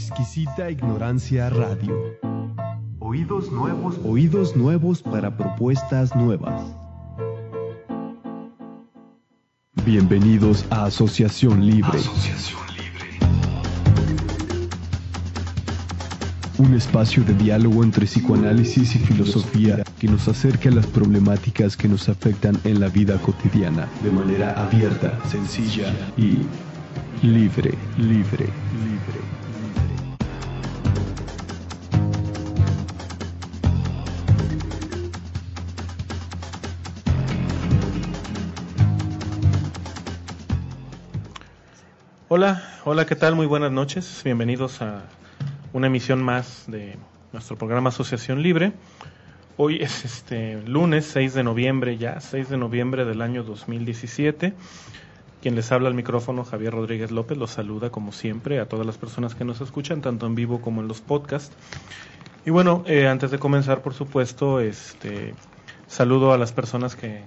Exquisita ignorancia radio. Oídos nuevos, oídos nuevos para propuestas nuevas. Bienvenidos a Asociación Libre. Un espacio de diálogo entre psicoanálisis y filosofía que nos acerca a las problemáticas que nos afectan en la vida cotidiana de manera abierta, sencilla y libre, libre, libre. Hola, hola, ¿qué tal? Muy buenas noches. Bienvenidos a una emisión más de nuestro programa Asociación Libre. Hoy es este lunes 6 de noviembre ya, 6 de noviembre del año 2017. Quien les habla al micrófono, Javier Rodríguez López, los saluda como siempre a todas las personas que nos escuchan, tanto en vivo como en los podcasts. Y bueno, eh, antes de comenzar, por supuesto, este saludo a las personas que,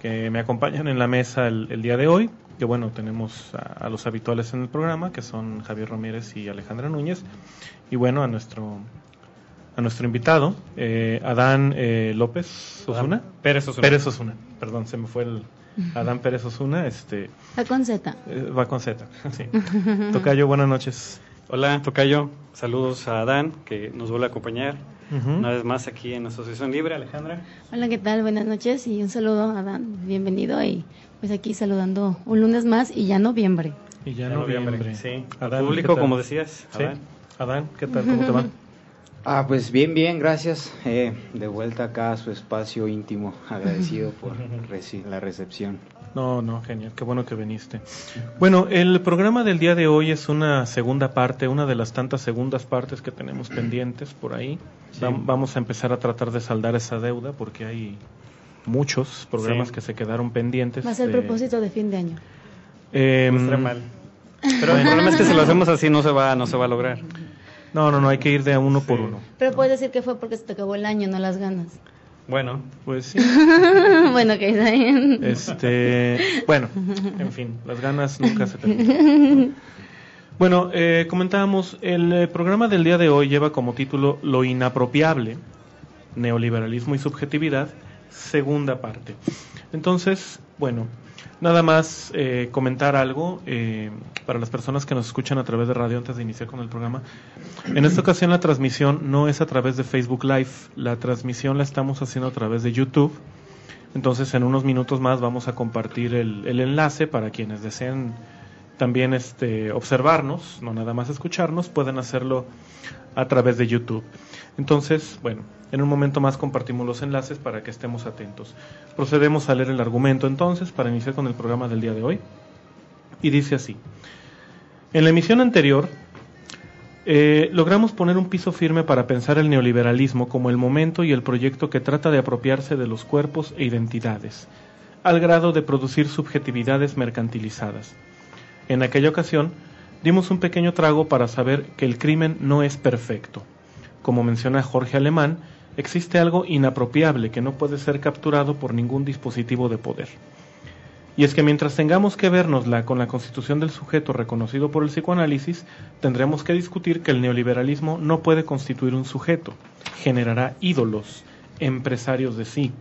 que me acompañan en la mesa el, el día de hoy. Que bueno, tenemos a, a, los habituales en el programa, que son Javier Ramírez y Alejandra Núñez. Y bueno, a nuestro a nuestro invitado, eh, Adán eh, López Osuna. Pérez Osuna. Pérez Osuna. Perdón, se me fue el Adán Pérez Osuna. Este, Va con Z. eh, va con Z, sí. Tocayo, buenas noches. Hola, Tocayo. Saludos a Adán, que nos vuelve a acompañar una vez más aquí en Asociación Libre. Alejandra. Hola, ¿qué tal? Buenas noches y un saludo a Dan. Bienvenido y pues aquí saludando un lunes más y ya noviembre. Y ya noviembre. Sí. Adán, Público, como decías. Sí. Adán. Adán, ¿qué tal? ¿Cómo te va? Ah, pues bien, bien, gracias. Eh, de vuelta acá a su espacio íntimo, agradecido por reci- la recepción. No, no, genial, qué bueno que viniste. Bueno, el programa del día de hoy es una segunda parte, una de las tantas segundas partes que tenemos pendientes por ahí. Sí. Vamos a empezar a tratar de saldar esa deuda porque hay muchos programas Sí. que se quedaron pendientes. Va a ser de- propósito de fin de año. No estaría mal. Pero el problema es que si lo hacemos así no se va, no se va a lograr. No, no, no, hay que ir de a uno por uno. Pero puedes decir que fue porque se te acabó el año, no las ganas. Bueno, Pues sí. bueno, que está bien. Este, bueno, en fin, las ganas nunca se terminan. Bueno, eh, comentábamos, el eh, programa del día de hoy lleva como título Lo inapropiable, neoliberalismo y subjetividad, segunda parte. Entonces, bueno, nada más eh, comentar algo eh, para las personas que nos escuchan a través de radio antes de iniciar con el programa. En esta ocasión la transmisión no es a través de Facebook Live, la transmisión la estamos haciendo a través de YouTube. Entonces en unos minutos más vamos a compartir el, el enlace para quienes deseen también este, observarnos, no nada más escucharnos, pueden hacerlo a través de YouTube. Entonces, bueno, en un momento más compartimos los enlaces para que estemos atentos. Procedemos a leer el argumento entonces para iniciar con el programa del día de hoy. Y dice así. En la emisión anterior eh, logramos poner un piso firme para pensar el neoliberalismo como el momento y el proyecto que trata de apropiarse de los cuerpos e identidades, al grado de producir subjetividades mercantilizadas. En aquella ocasión, dimos un pequeño trago para saber que el crimen no es perfecto. Como menciona Jorge Alemán, existe algo inapropiable que no puede ser capturado por ningún dispositivo de poder. Y es que mientras tengamos que vernosla con la constitución del sujeto reconocido por el psicoanálisis, tendremos que discutir que el neoliberalismo no puede constituir un sujeto, generará ídolos, empresarios de sí,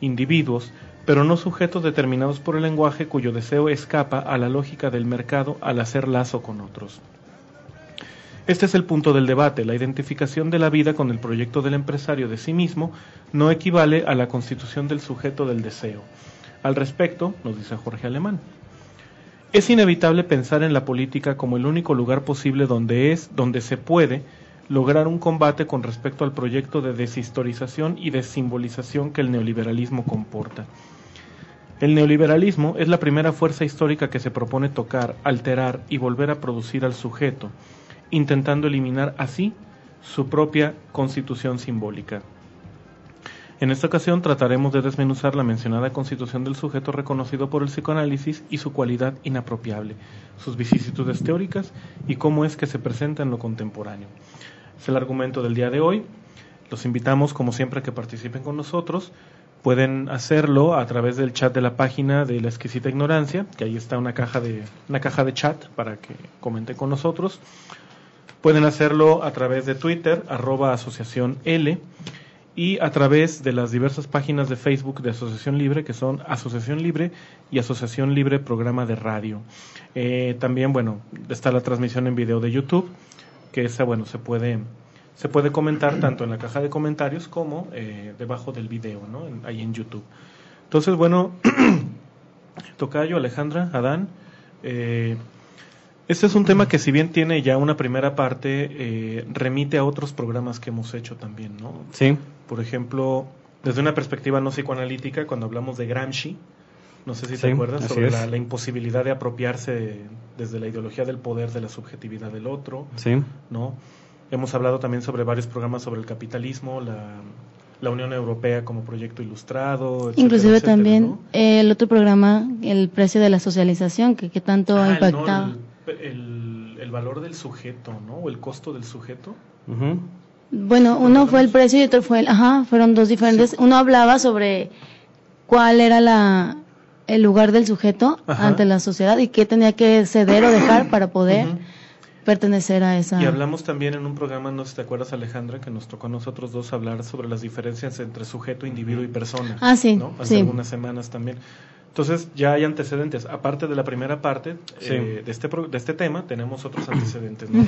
individuos, pero no sujetos determinados por el lenguaje cuyo deseo escapa a la lógica del mercado al hacer lazo con otros. Este es el punto del debate. La identificación de la vida con el proyecto del empresario de sí mismo no equivale a la constitución del sujeto del deseo. Al respecto, nos dice Jorge Alemán, es inevitable pensar en la política como el único lugar posible donde es, donde se puede, lograr un combate con respecto al proyecto de deshistorización y desimbolización que el neoliberalismo comporta. El neoliberalismo es la primera fuerza histórica que se propone tocar, alterar y volver a producir al sujeto, intentando eliminar así su propia constitución simbólica. En esta ocasión trataremos de desmenuzar la mencionada constitución del sujeto reconocido por el psicoanálisis y su cualidad inapropiable, sus vicisitudes teóricas y cómo es que se presenta en lo contemporáneo. Es el argumento del día de hoy. Los invitamos, como siempre, a que participen con nosotros. Pueden hacerlo a través del chat de la página de la exquisita ignorancia, que ahí está una caja de, una caja de chat para que comenten con nosotros. Pueden hacerlo a través de Twitter, arroba asociación L, y a través de las diversas páginas de Facebook de Asociación Libre, que son Asociación Libre y Asociación Libre Programa de Radio. Eh, también, bueno, está la transmisión en video de YouTube, que esa, bueno, se puede, se puede comentar tanto en la caja de comentarios como eh, debajo del video, ¿no? En- ahí en YouTube. Entonces, bueno, Tocayo, Alejandra, Adán, eh, este es un tema que si bien tiene ya una primera parte, eh, remite a otros programas que hemos hecho también, ¿no? Sí, Por ejemplo, desde una perspectiva no psicoanalítica, cuando hablamos de Gramsci, no sé si te acuerdas, sobre la, la imposibilidad de apropiarse desde la ideología del poder de la subjetividad del otro, sí. ¿no? Hemos hablado también sobre varios programas sobre el capitalismo, la, la Unión Europea como proyecto ilustrado, etcétera, Inclusive etcétera, también ¿no? eh, el otro programa, el precio de la socialización, que, que tanto Ah, ha el- impactado. no, el, el- el valor del sujeto, ¿no? O el costo del sujeto. Ujú. Bueno, uno fue el precio y otro fue el, ajá, fueron dos diferentes. Uno hablaba sobre cuál era la el lugar del sujeto Ajá. ante la sociedad y qué tenía que ceder o dejar para poder. Pertenecer a esa. Y hablamos también en un programa, no sé si te acuerdas Alejandra, que nos tocó a nosotros dos hablar sobre las diferencias entre sujeto, individuo y persona. Ah, sí, ¿no? Hace sí. algunas semanas también. Entonces ya hay antecedentes. Aparte de la primera parte Sí. eh, de, este, pro- de este tema, tenemos otros antecedentes, ¿no?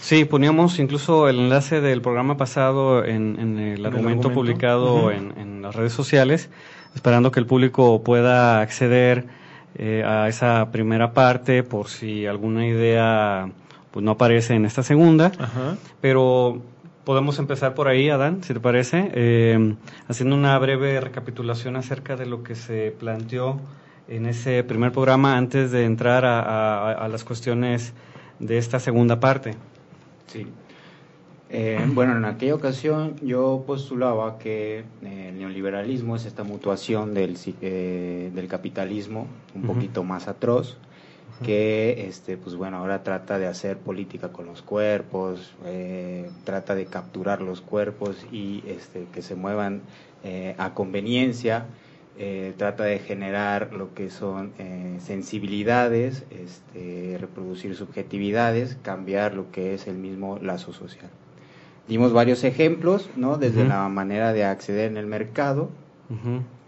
Sí, poníamos incluso el enlace del programa pasado en, en el el argumento argumento. publicado en las redes sociales, esperando que el público pueda acceder eh, a esa primera parte por si alguna idea pues no aparece en esta segunda. Ajá. Pero podemos empezar por ahí, Adán, si te parece, eh, haciendo una breve recapitulación acerca de lo que se planteó en ese primer programa antes de entrar a, a- a las cuestiones de esta segunda parte. Sí. Eh, bueno, en aquella ocasión yo postulaba que eh, el neoliberalismo es esta mutuación del, eh, del capitalismo un poquito más atroz, que este, pues bueno, ahora trata de hacer política con los cuerpos, eh, trata de capturar los cuerpos y este, que se muevan eh, a conveniencia, eh, trata de generar lo que son sensibilidades, este, reproducir subjetividades, cambiar lo que es el mismo lazo social. Dimos varios ejemplos, ¿no? Desde la manera de acceder en el mercado,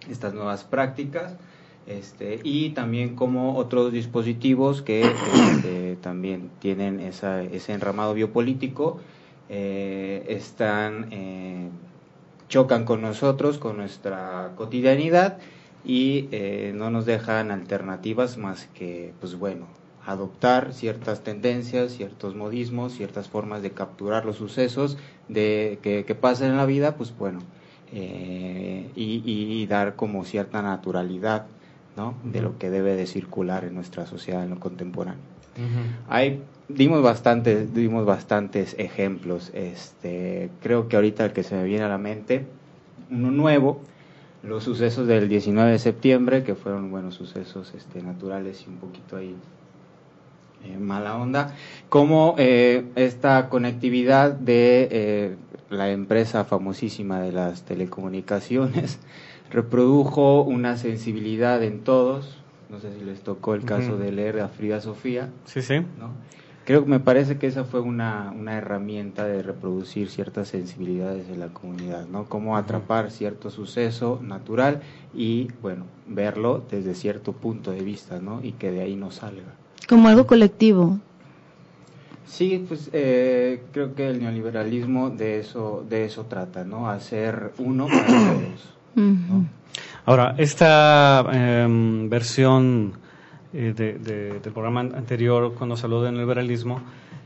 estas nuevas prácticas, este, y también como otros dispositivos que este, también tienen esa, ese enramado biopolítico, eh, están, eh, chocan con nosotros, con nuestra cotidianidad y eh, no nos dejan alternativas más que, pues bueno, adoptar ciertas tendencias, ciertos modismos, ciertas formas de capturar los sucesos de, que, que pasan en la vida, pues bueno, eh, y dar como cierta naturalidad ¿no? de lo que debe de circular en nuestra sociedad en lo contemporáneo. Hay, dimos bastantes, dimos bastantes ejemplos. Este, creo que ahorita el que se me viene a la mente, uno nuevo, los sucesos del 19 de septiembre, que fueron buenos sucesos este, naturales y un poquito ahí eh, mala onda, como eh, esta conectividad de eh, la empresa famosísima de las telecomunicaciones reprodujo una sensibilidad en todos. No sé si les tocó el caso de leer a Frida Sofía. Sí, sí. ¿no? Creo que me parece que esa fue una, una herramienta de reproducir ciertas sensibilidades de la comunidad, ¿no? Cómo atrapar cierto suceso natural y, bueno, verlo desde cierto punto de vista, ¿no? Y que de ahí no salga. Como algo colectivo. Sí, pues eh, creo que el neoliberalismo de eso, de eso trata, ¿no? Hacer uno para todos. Ahora, esta em, versión eh, de- de- del programa an- anterior, cuando se habló del liberalismo,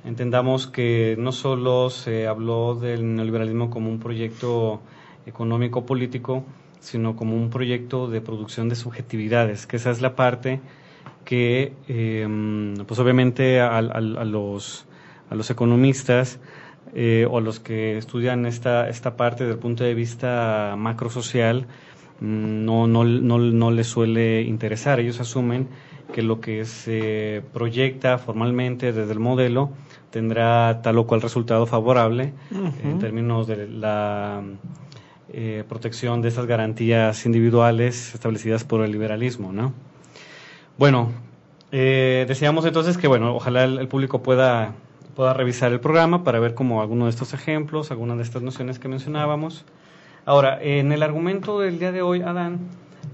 entendamos que no solo se habló del neoliberalismo como un proyecto económico político, sino como un proyecto de producción de subjetividades, que esa es la parte que, em, pues obviamente a los economistas eh, o los que estudian esta, esta parte desde el punto de vista macrosocial, mm, no, no, no, no les suele interesar. Ellos asumen que lo que se proyecta formalmente desde el modelo tendrá tal o cual resultado favorable en términos de la eh, protección de estas garantías individuales establecidas por el liberalismo, ¿no? Bueno, eh, decíamos entonces que, bueno, ojalá el, público pueda, pueda revisar el programa para ver como alguno de estos ejemplos, algunas de estas nociones que mencionábamos. Ahora, en el argumento del día de hoy, Adán,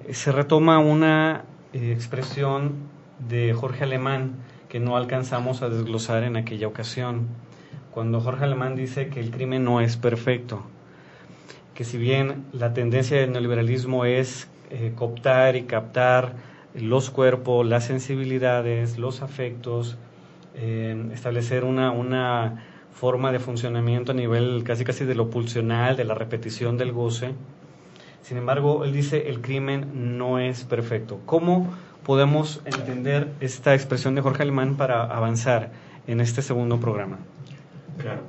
eh, se retoma una expresión de Jorge Alemán que no alcanzamos a desglosar en aquella ocasión, cuando Jorge Alemán dice que el crimen no es perfecto que si bien la tendencia del neoliberalismo es eh, cooptar y captar los cuerpos, las sensibilidades, los afectos, eh, establecer una, una forma de funcionamiento a nivel casi casi de lo pulsional, de la repetición del goce. Sin embargo, él dice el crimen no es perfecto. ¿Cómo podemos entender esta expresión de Jorge Alemán para avanzar en este segundo programa? Claro.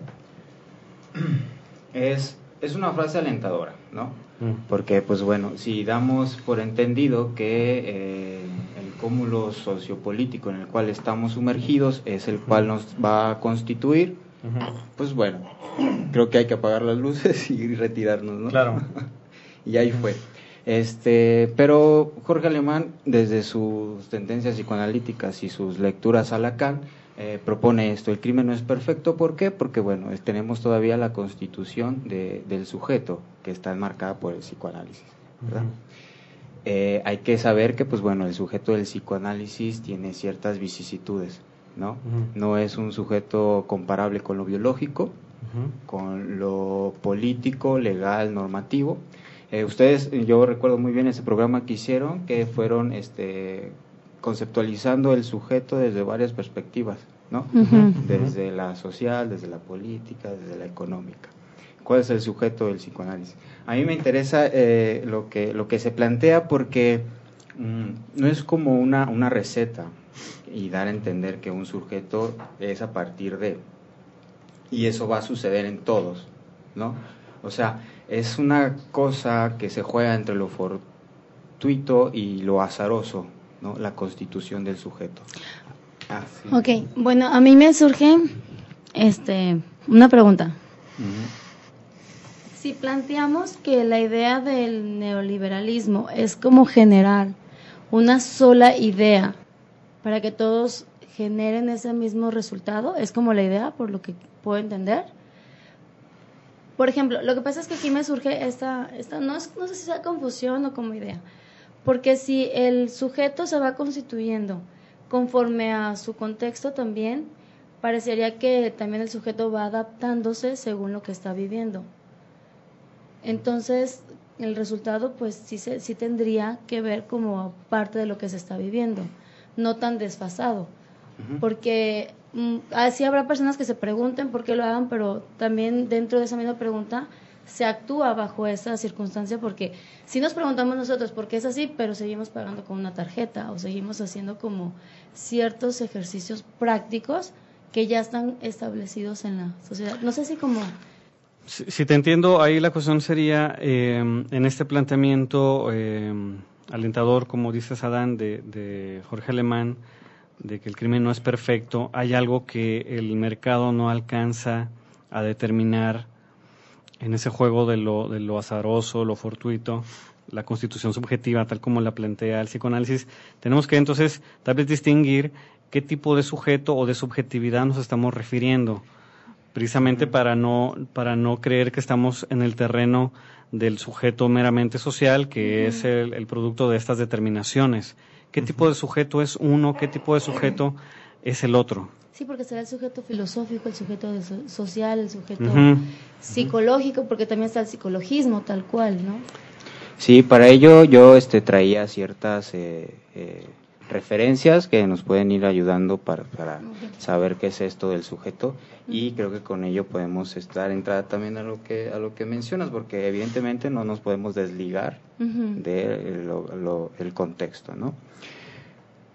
Es es una frase alentadora, ¿no? Mm. Porque, pues bueno, si damos por entendido que eh, el cúmulo sociopolítico en el cual estamos sumergidos es el cual nos va a constituir, pues bueno, creo que hay que apagar las luces y retirarnos, ¿no? Claro. y ahí fue. Este, pero Jorge Alemán, desde sus tendencias psicoanalíticas y sus lecturas a Lacan, eh, propone esto. El crimen no es perfecto, ¿por qué? Porque, bueno, tenemos todavía la constitución de, del sujeto que está enmarcada por el psicoanálisis, eh, hay que saber que, pues bueno, el sujeto del psicoanálisis tiene ciertas vicisitudes, ¿no? No es un sujeto comparable con lo biológico, con lo político, legal, normativo. Eh, ustedes, yo recuerdo muy bien ese programa que hicieron, que fueron este, conceptualizando el sujeto desde varias perspectivas, ¿no? Desde la social, desde la política, desde la económica. ¿Cuál es el sujeto del psicoanálisis? A mí me interesa eh, lo, que, lo que se plantea porque mm, no es como una, una receta y dar a entender que un sujeto es a partir de, y eso va a suceder en todos, ¿no? O sea, es una cosa que se juega entre lo fortuito y lo azaroso, ¿no? la constitución del sujeto. Ah, Ok, bueno, a mí me surge este, una pregunta. Si planteamos que la idea del neoliberalismo es como generar una sola idea para que todos generen ese mismo resultado, es como la idea, por lo que puedo entender. Por ejemplo, lo que pasa es que aquí me surge esta, esta no, es, no sé si sea confusión o como idea. Porque si el sujeto se va constituyendo conforme a su contexto también, parecería que también el sujeto va adaptándose según lo que está viviendo. Entonces, el resultado pues sí, sí tendría que ver como parte de lo que se está viviendo, no tan desfasado. Porque mm, así habrá personas que se pregunten por qué lo hagan, pero también dentro de esa misma pregunta se actúa bajo esa circunstancia porque si nos preguntamos nosotros por qué es así, pero seguimos pagando con una tarjeta o seguimos haciendo como ciertos ejercicios prácticos que ya están establecidos en la sociedad. No sé si como... Si, te entiendo, ahí la cuestión sería, eh, en este planteamiento eh, alentador, como dices Adán, de, de Jorge Alemán, de que el crimen no es perfecto, hay algo que el mercado no alcanza a determinar en ese juego de lo, de lo azaroso, lo fortuito, la constitución subjetiva, tal como la plantea el psicoanálisis, tenemos que entonces tal vez distinguir qué tipo de sujeto o de subjetividad nos estamos refiriendo, precisamente para no, para no creer que estamos en el terreno del sujeto meramente social, que es el, el, producto de estas determinaciones. ¿Qué tipo de sujeto es uno? ¿Qué tipo de sujeto es el otro? Sí, porque será el sujeto filosófico, el sujeto social, el sujeto psicológico, porque también está el psicologismo tal cual, ¿no? Sí, para ello yo este, traía ciertas eh, eh, referencias que nos pueden ir ayudando para, para saber qué es esto del sujeto y creo que con ello podemos estar entrada también a lo que a lo que mencionas porque evidentemente no nos podemos desligar de lo- lo- el contexto, ¿no?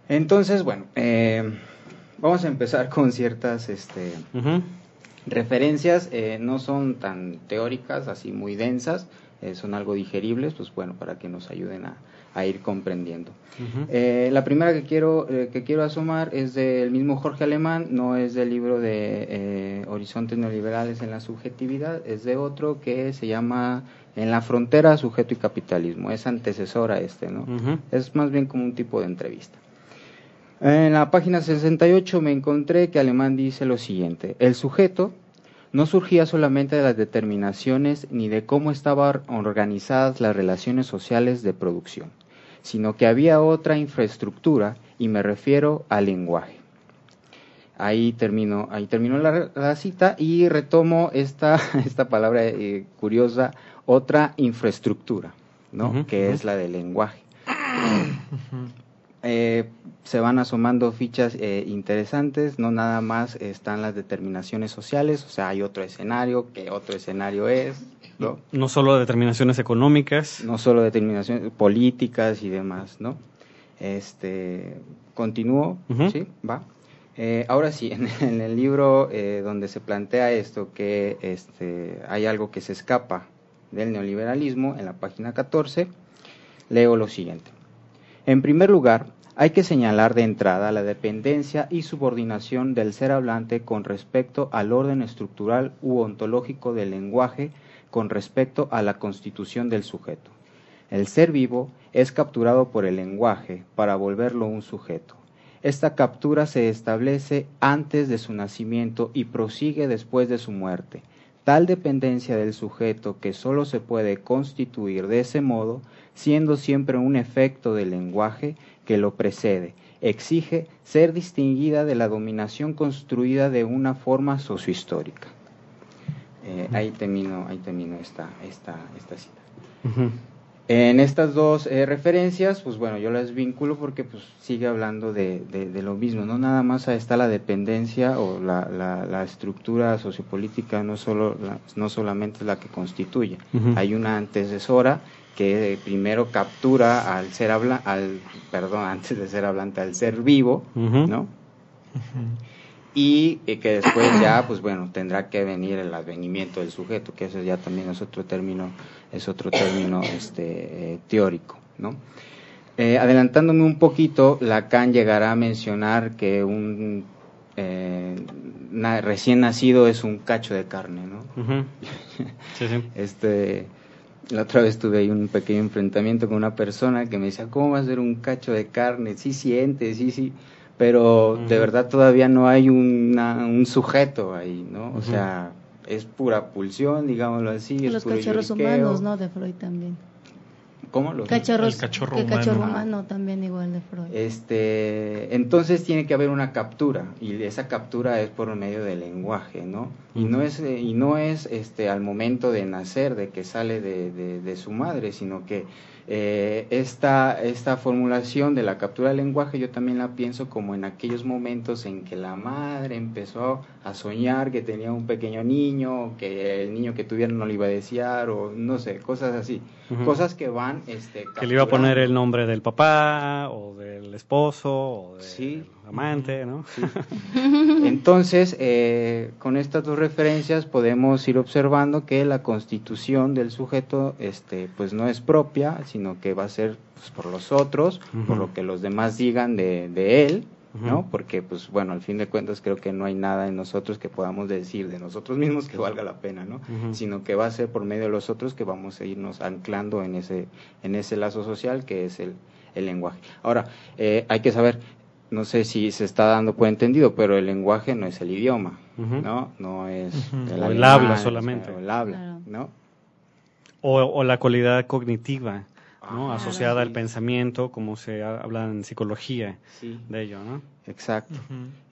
Entonces, bueno, eh, vamos a empezar con ciertas este, referencias, eh, no son tan teóricas, así muy densas, eh, son algo digeribles, pues bueno, para que nos ayuden a, a ir comprendiendo. Eh, la primera que quiero, eh, que quiero asomar es del mismo Jorge Alemán, no es del libro de eh, Horizontes Neoliberales en la Subjetividad, es de otro que se llama En la frontera, sujeto y capitalismo. Es antecesor a este, ¿no? Es más bien como un tipo de entrevista. En la página 68 me encontré que Alemán dice lo siguiente, el sujeto no surgía solamente de las determinaciones ni de cómo estaban organizadas las relaciones sociales de producción, sino que había otra infraestructura y me refiero al lenguaje. Ahí termino, ahí terminó la, la cita y retomo esta, esta palabra eh, curiosa, otra infraestructura, ¿no? Que es la del lenguaje. Eh, se van asomando fichas eh, interesantes, no nada más están las determinaciones sociales, o sea, hay otro escenario, que otro escenario es, ¿no? No solo determinaciones económicas. no solo determinaciones políticas y demás, ¿no? Este, continúo. ¿sí? Va. Eh, ahora sí, en, en el libro eh, donde se plantea esto, que este, hay algo que se escapa del neoliberalismo, en la página 14, leo lo siguiente. En primer lugar, hay que señalar de entrada la dependencia y subordinación del ser hablante con respecto al orden estructural u ontológico del lenguaje con respecto a la constitución del sujeto. El ser vivo es capturado por el lenguaje para volverlo un sujeto. Esta captura se establece antes de su nacimiento y prosigue después de su muerte. Tal dependencia del sujeto que sólo se puede constituir de ese modo, siendo siempre un efecto del lenguaje que lo precede, exige ser distinguida de la dominación construida de una forma sociohistórica. Eh, ahí termino, ahí termino esta, esta, esta cita. En estas dos eh, referencias, pues bueno, yo las vinculo porque pues sigue hablando de, de- de lo mismo, no nada más está la dependencia o la, la- la estructura sociopolítica, no solo la- no solamente es la que constituye, hay una antecesora que primero captura al ser habla, al perdón, antes de ser hablante, al ser vivo. ¿no? y eh, que después ya pues bueno tendrá que venir el advenimiento del sujeto que ese ya también es otro término es otro término este eh, teórico no Eh, adelantándome un poquito Lacan llegará a mencionar que un eh, na- recién nacido es un cacho de carne no. Sí, sí. este la otra vez tuve ahí un pequeño enfrentamiento con una persona que me decía, ¿cómo va a ser un cacho de carne? Sí siente, sí, sí, pero de verdad todavía no hay una- un sujeto ahí, ¿no? O sea, es pura pulsión, digámoslo así. es Los puro cachorros lloriqueo. humanos, ¿no? De Freud también. ¿Cómo? Los- Cachorros, el cachorro el cachorro humano. humano también igual de Freud. Este, entonces tiene que haber una captura y esa captura es por medio del lenguaje, ¿no? Y no es eh, y no es este al momento de nacer, de que sale de, de- de su madre, sino que eh, esta esta formulación de la captura del lenguaje yo también la pienso como en aquellos momentos en que la madre empezó a soñar que tenía un pequeño niño, que el niño que tuviera no le iba a desear o no sé, cosas así, cosas que van este Que le iba a poner el nombre del papá, o del esposo, o del Sí. Amante, ¿no? Entonces, eh, con estas dos referencias podemos ir observando que la constitución del sujeto, este, pues no es propia, sino que va a ser pues, por los otros, por lo que los demás digan de, de él, ¿no? Porque, pues bueno, al fin de cuentas creo que no hay nada en nosotros que podamos decir de nosotros mismos que valga la pena, ¿no? Sino que va a ser por medio de los otros que vamos a irnos anclando en ese, en ese lazo social que es el, el lenguaje. Ahora, eh, hay que saber, no sé si se está dando por entendido, pero el lenguaje no es el idioma. ¿no? No es Ujú. O el habla solamente. o el habla, Claro. ¿no? O, o la cualidad cognitiva ¿no? Ah, asociada al sí. pensamiento, como se ha- habla en psicología Sí, de ello, ¿no? exacto.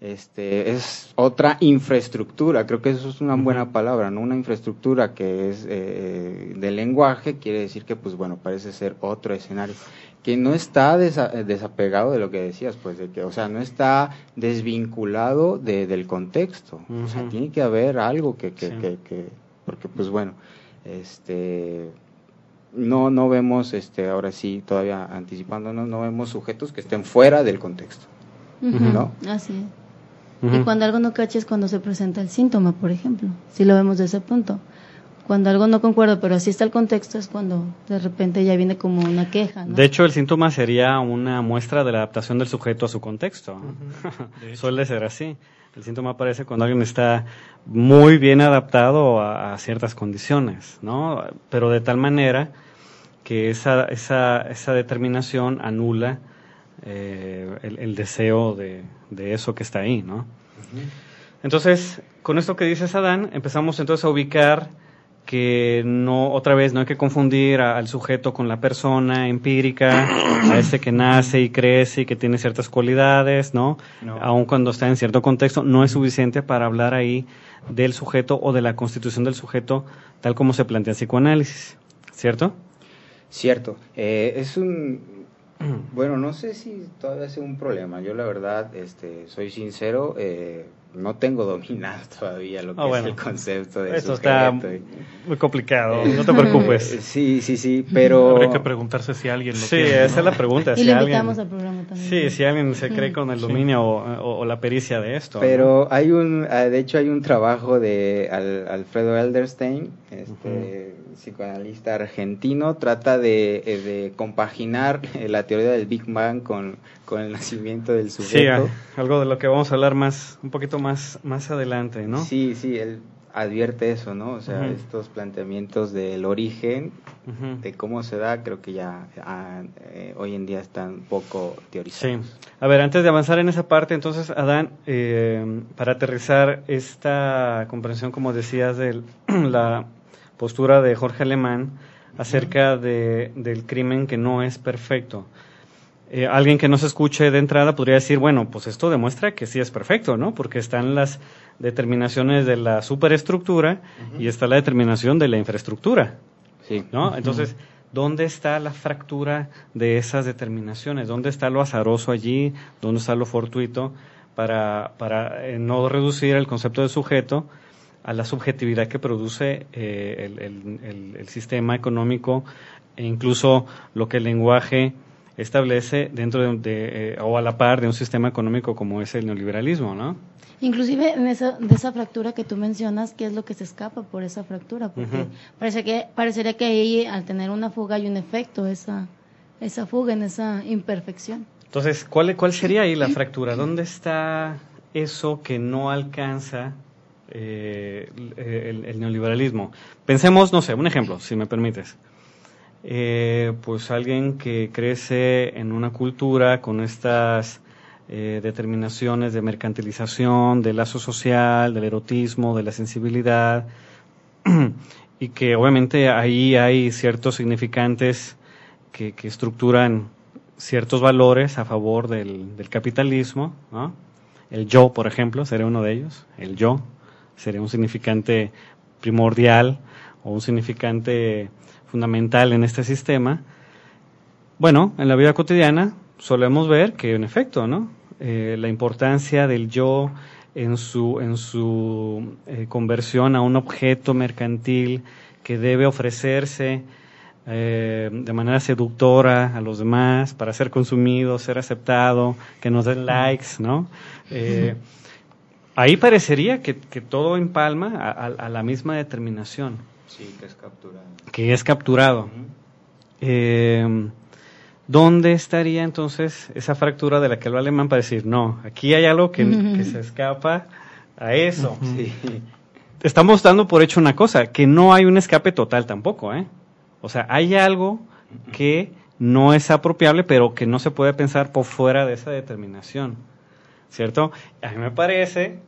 Este es otra infraestructura, creo que eso es una buena palabra, ¿no? Una infraestructura que es eh, del lenguaje, quiere decir que, pues bueno, parece ser otro escenario que no está desa- eh, desapegado de lo que decías, pues, de que, o sea, no está desvinculado de, del contexto, o sea, tiene que haber algo que, que, Sí. que, que- porque, pues bueno, este, no, no vemos, este, ahora sí, todavía anticipándonos, no vemos sujetos que estén fuera del contexto. ¿no? Así es. Y cuando algo no cacha es cuando se presenta el síntoma, por ejemplo, si lo vemos de ese punto. Cuando algo no concuerda, pero así está el contexto, es cuando de repente ya viene como una queja. ¿no? De hecho, el síntoma sería una muestra de la adaptación del sujeto a su contexto. Suele ser así. El síntoma aparece cuando alguien está muy bien adaptado a, a ciertas condiciones, ¿no? Pero de tal manera que esa, esa, esa determinación anula eh, el, el deseo de, de eso que está ahí, ¿no? Entonces, con esto que dices Adán, empezamos entonces a ubicar que no, otra vez, no hay que confundir a- al sujeto con la persona empírica, a ese que nace y crece y que tiene ciertas cualidades, ¿no? No. Aun cuando está en cierto contexto, no es suficiente para hablar ahí del sujeto o de la constitución del sujeto tal como se plantea en psicoanálisis, ¿cierto? Cierto, eh, es un, bueno, no sé si todavía sea un problema. Yo la verdad, este, soy sincero, eh, no tengo dominado todavía lo que Ah, bueno. es el concepto de Esto está sujeto y- muy complicado, no te preocupes. Sí, sí, sí, pero Habría que preguntarse si alguien lo Sí, tiene, esa ¿no? es la pregunta. y si lo alguien- invitamos al programa también. Sí, si alguien se cree con el Sí. dominio o, o- o la pericia de esto. ¿no? Pero hay un, ah, de hecho hay un trabajo de Al- Alfredo Elderstein, este psicoanalista argentino, trata de, eh, de compaginar eh, la teoría del Big Bang con, con el nacimiento del Sí, sujeto. a- algo de lo que vamos a hablar más, un poquito más, más adelante, ¿no? Sí, sí, él advierte eso, ¿no? O sea, estos planteamientos del origen, de cómo se da, creo que ya ah, eh, hoy en día están poco Sí. teorizados. A ver, antes de avanzar en esa parte, entonces, Adán, eh, para aterrizar esta comprensión, como decías, de la postura de Jorge Alemán acerca de, del crimen que no es perfecto. Eh, alguien que no se escuche de entrada podría decir, bueno, pues esto demuestra que sí es perfecto, ¿no? Porque están las determinaciones de la superestructura y está la determinación de la infraestructura. Sí. ¿no? Entonces, ¿dónde está la fractura de esas determinaciones? ¿Dónde está lo azaroso allí? ¿Dónde está lo fortuito? Para, para eh, no reducir el concepto de sujeto a la subjetividad que produce eh, el, el- el- el sistema económico e incluso lo que el lenguaje establece dentro de, de, eh, o a la par de un sistema económico como es el neoliberalismo, ¿no? Inclusive en esa, de esa fractura que tú mencionas, ¿qué es lo que se escapa por esa fractura? Porque parece que, parecería que ahí al tener una fuga hay un efecto, esa, esa fuga en esa imperfección. Entonces, ¿cuál, ¿cuál sería ahí la fractura? ¿Dónde está eso que no alcanza eh, el, neoliberalismo? Pensemos, no sé, un ejemplo, si me permites. Eh, pues alguien que crece en una cultura con estas eh, determinaciones de mercantilización, del lazo social, del erotismo, de la sensibilidad, y que obviamente ahí hay ciertos significantes que, estructuran ciertos valores a favor del, capitalismo. El yo, por ejemplo, sería uno de ellos. El yo sería un significante primordial o un significante fundamental en este sistema. Bueno, en la vida cotidiana solemos ver que, en efecto, ¿no? Eh, la importancia del yo en su, en su eh, conversión a un objeto mercantil que debe ofrecerse eh, de manera seductora a los demás para ser consumido, ser aceptado, que nos den likes, ¿no? Ahí parecería que, que todo empalma a, a- a la misma determinación, Sí, que es capturado. que es capturado. Eh, ¿Dónde estaría entonces esa fractura de la que habla Alemán para decir, no, aquí hay algo que, que se escapa a eso? Sí. Estamos dando por hecho una cosa, que no hay un escape total tampoco, ¿eh? O sea, hay algo que no es apropiable, pero que no se puede pensar por fuera de esa determinación, ¿cierto? A mí me parece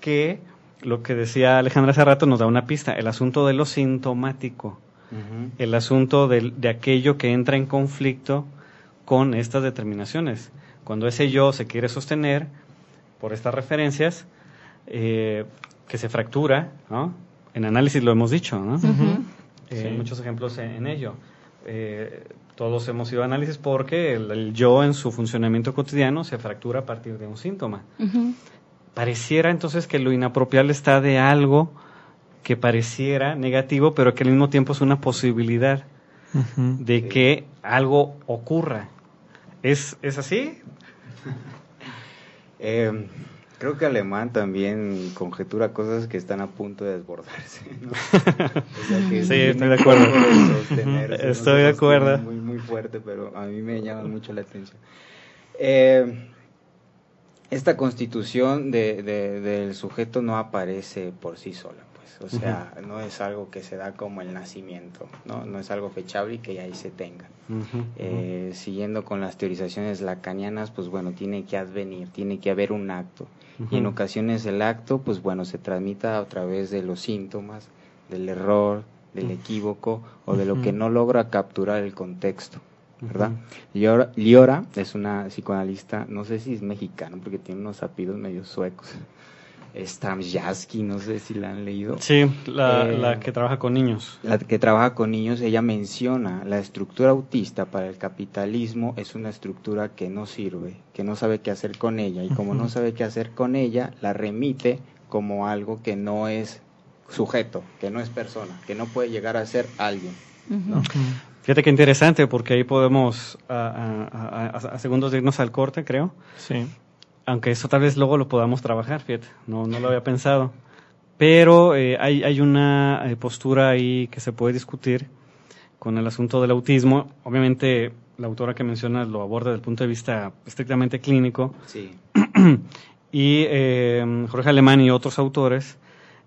que lo que decía Alejandra hace rato nos da una pista, el asunto de lo sintomático. el asunto de, aquello que entra en conflicto con estas determinaciones. Cuando ese yo se quiere sostener por estas referencias, eh, que se fractura, ¿no? En análisis lo hemos dicho, ¿no? Eh, Sí. Muchos ejemplos en, en ello. Eh, todos hemos ido a análisis porque el, el yo en su funcionamiento cotidiano se fractura a partir de un síntoma. Pareciera entonces que lo inapropiable está de algo que pareciera negativo, pero que al mismo tiempo es una posibilidad de que algo ocurra. ¿Es, ¿Es así? Eh, creo que Alemán también conjetura cosas que están a punto de desbordarse. ¿no? O sea, que Sí, estoy de acuerdo. Estoy de acuerdo. Muy, muy fuerte, pero a mí me llama mucho la atención. Eh, esta constitución de, de- del sujeto no aparece por sí sola. O sea, no es algo que se da como el nacimiento, ¿no? No es algo fechable y que ahí se tenga. Eh, siguiendo con las teorizaciones lacanianas, pues bueno, tiene que advenir, tiene que haber un acto. Y en ocasiones el acto, pues bueno, se transmita a través de los síntomas, del error, del equívoco o de lo que no logra capturar el contexto, ¿verdad? Liora, Liora es una psicoanalista, no sé si es mexicana, porque tiene unos apellidos medio suecos. Stramjaski, no sé si la han leído. Sí, la, Eh, la que trabaja con niños. La que trabaja con niños, ella menciona la estructura autista para el capitalismo es una estructura que no sirve, que no sabe qué hacer con ella y como no sabe qué hacer con ella, la remite como algo que no es sujeto, que no es persona, que no puede llegar a ser alguien. ¿no? Fíjate qué interesante, porque ahí podemos, a, a- a- a segundos de irnos al corte, creo, Sí. Aunque eso tal vez luego lo podamos trabajar, fíjate, no, no lo había pensado. Pero eh, hay, hay una eh, postura ahí que se puede discutir con el asunto del autismo. Obviamente, la autora que mencionas lo aborda desde el punto de vista estrictamente clínico, Sí. y eh, Jorge Alemán y otros autores,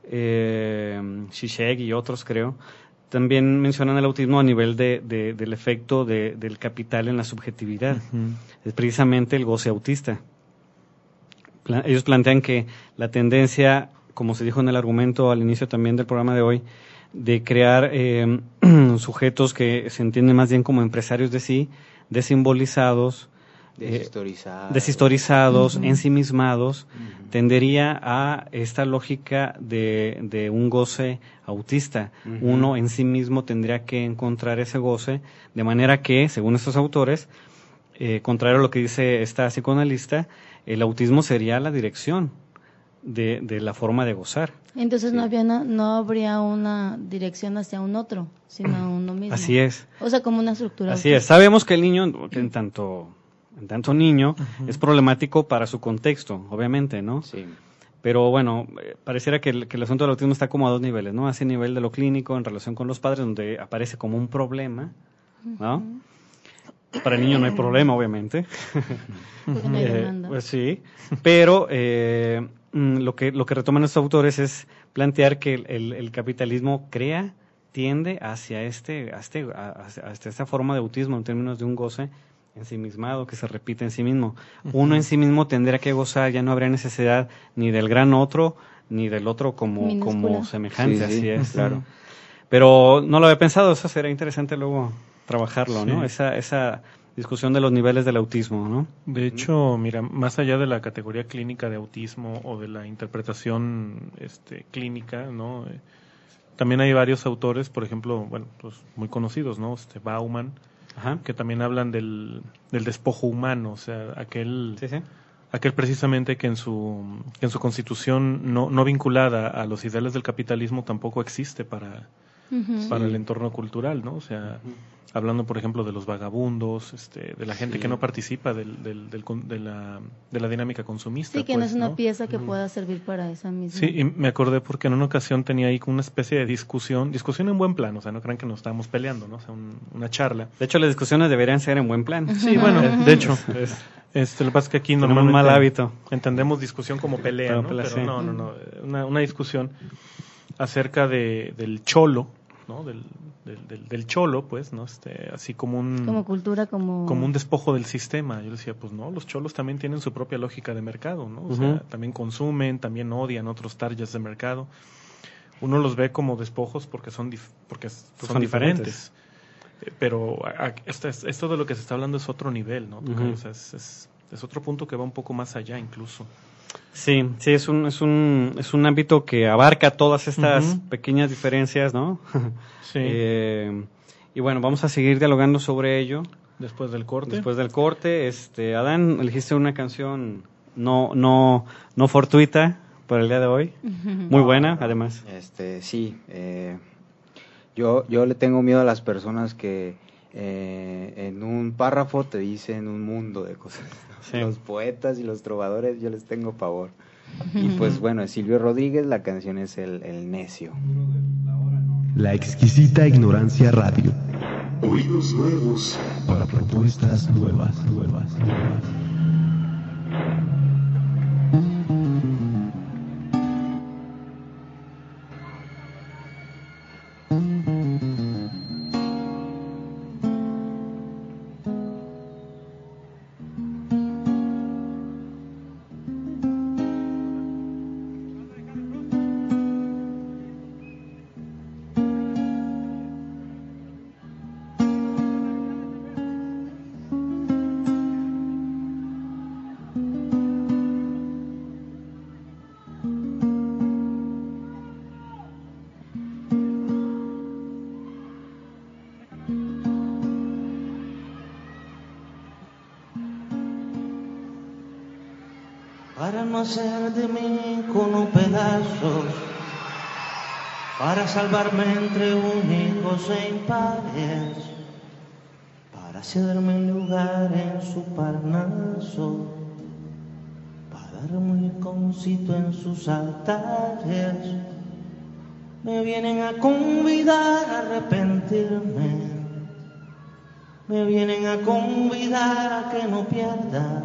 eh, Zizek y otros creo, también mencionan el autismo a nivel de, de- del efecto de- del capital en la subjetividad. Es precisamente el goce autista. Pla- ellos plantean que la tendencia, como se dijo en el argumento al inicio también del programa de hoy, de crear eh, sujetos que se entienden más bien como empresarios de sí, desimbolizados, eh, Deshistorizado. deshistorizados, ensimismados, tendería a esta lógica de, de un goce autista. Uno en sí mismo tendría que encontrar ese goce, de manera que, según estos autores, eh, contrario a lo que dice esta psicoanalista, el autismo sería la dirección de, de la forma de gozar. Entonces no, había una- no habría una dirección hacia un otro, sino a uno mismo. Así es. O sea, como una estructura. Así es. Sabemos que el niño, en tanto, en tanto niño, es problemático para su contexto, obviamente, ¿no? Sí. Pero bueno, eh, pareciera que el, que el asunto del autismo está como a dos niveles, ¿no? A ese nivel de lo clínico en relación con los padres, donde aparece como un problema, ¿no? Para el niño no hay problema, obviamente. Hay Eh, pues sí, pero eh, mm, lo que lo que retoman estos autores es plantear que el, el- el capitalismo crea, tiende hacia este, a este, hacia- hacia esta forma de autismo en términos de un goce ensimismado que se repite en sí mismo. Uno en sí mismo tendría que gozar, ya no habría necesidad ni del gran otro ni del otro como, Minúscula. como semejante, Sí, sí, así es. claro. Pero no lo había pensado, eso será interesante luego trabajarlo, ¿no? Esa, esa discusión de los niveles del autismo, ¿no? De hecho, mira, más allá de la categoría clínica de autismo o de la interpretación este, clínica, ¿no? También hay varios autores, por ejemplo, bueno, pues muy conocidos, ¿no? Este Bauman, Ajá. que también hablan del, del despojo humano, o sea, aquel, Sí, sí. aquel precisamente que en su, que en su constitución no, no vinculada a los ideales del capitalismo tampoco existe para, Para el entorno cultural, ¿no? O sea, hablando, por ejemplo, de los vagabundos, este, de la gente Sí. que no participa del, del- del con- de, la, de la dinámica consumista. Sí, que no pues, es una pieza que pueda servir para esa misma. Sí, y me acordé porque en una ocasión tenía ahí una especie de discusión, discusión en buen plan, o sea, no crean que nos estábamos peleando, ¿no? O sea, un- una charla. De hecho, las discusiones deberían ser en buen plan. Sí, bueno, de hecho, este, lo que pasa es que aquí Tenemos un normalmente mal hábito. entendemos discusión como pelea, ¿no? pelea, Pero sí. no, no, no, una, una discusión acerca de, del cholo, ¿no? Del, del, del- del cholo, pues, ¿no? Este, así como un Como cultura, como... como un despojo del sistema. Yo decía, pues no, los cholos también tienen su propia lógica de mercado, ¿no? O sea, también consumen, también odian otros targets de mercado. uno los ve como despojos porque son, dif- porque Pues son son diferentes. Eh, Pero a- a- esto, es- esto de lo que se está hablando es otro nivel, ¿no? O sea, es, es- es otro punto que va un poco más allá incluso. Sí, sí, es un, es un, es un ámbito que abarca todas estas pequeñas diferencias, ¿no? Sí. Eh, y bueno, vamos a seguir dialogando sobre ello Después del corte. después del corte. Este, Adán, elegiste una canción no, no, no fortuita para el día de hoy. Muy buena, además. Este, sí, eh, yo, yo le tengo miedo a las personas que eh, en un párrafo te dicen un mundo de cosas. Sí. Los poetas y los trovadores yo les tengo pavor. Y pues bueno, es Silvio Rodríguez, la canción es El, el Necio. La exquisita ignorancia radio. Oídos nuevos Para propuestas nuevas, nuevas, nuevas. No hacer de mí con pedazos, para salvarme entre únicos e impares, para cederme un lugar en su parnaso, para darme un iconcito en sus altares. Me vienen a convidar a arrepentirme, me vienen a convidar a que no pierda.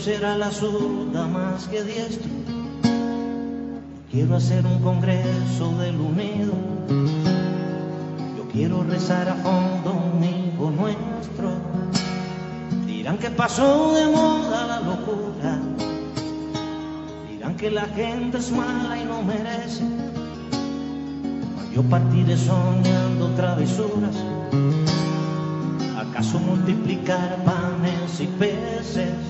Yo quiero ser a la zurda más que diestro. Quiero hacer un congreso del unido. Yo quiero rezar a fondo un hijo nuestro. Dirán que pasó de moda la locura. Dirán que la gente es mala y no merece. Yo partiré soñando travesuras. ¿Acaso multiplicar panes y peces?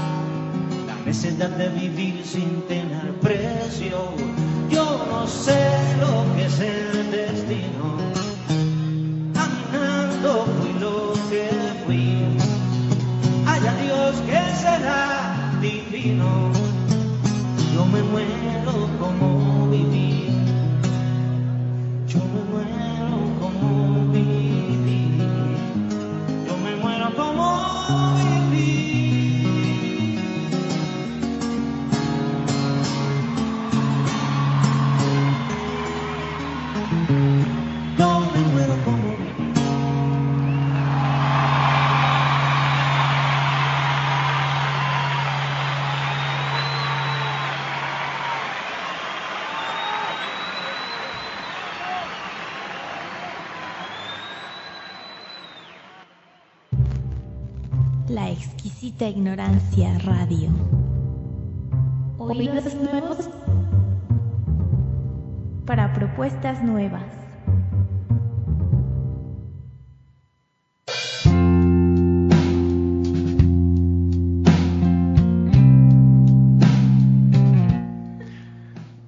la necedad de vivir sin tener precio. Yo no sé lo que es el destino caminando fui lo que fui. Haya Dios que será divino. Yo me muero ignorancia radio. Oídos nuevos para propuestas nuevas.